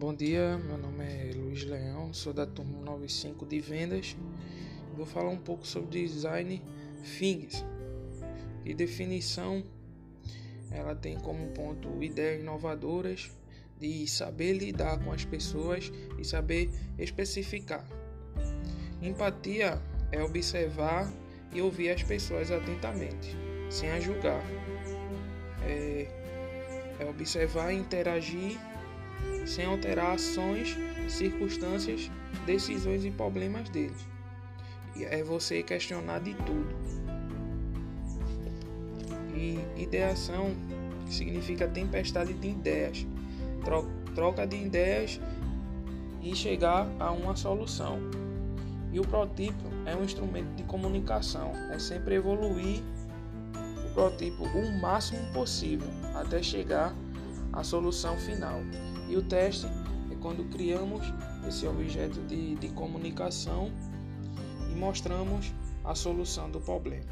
Bom dia, meu nome é Luiz Leão, sou da turma 95 de vendas. Vou falar um pouco sobre design things. E definição, ela tem como ponto ideias inovadoras de saber lidar com as pessoas e saber especificar. Empatia é observar e ouvir as pessoas atentamente, sem a julgar. É, é observar interagir sem alterar ações, circunstâncias, decisões e problemas deles. E é você questionar de tudo. E ideação significa tempestade de ideias, troca de ideias e chegar a uma solução. E o protótipo é um instrumento de comunicação, é sempre evoluir o protótipo o máximo possível até chegar à solução final. E o teste é quando criamos esse objeto de, de comunicação e mostramos a solução do problema.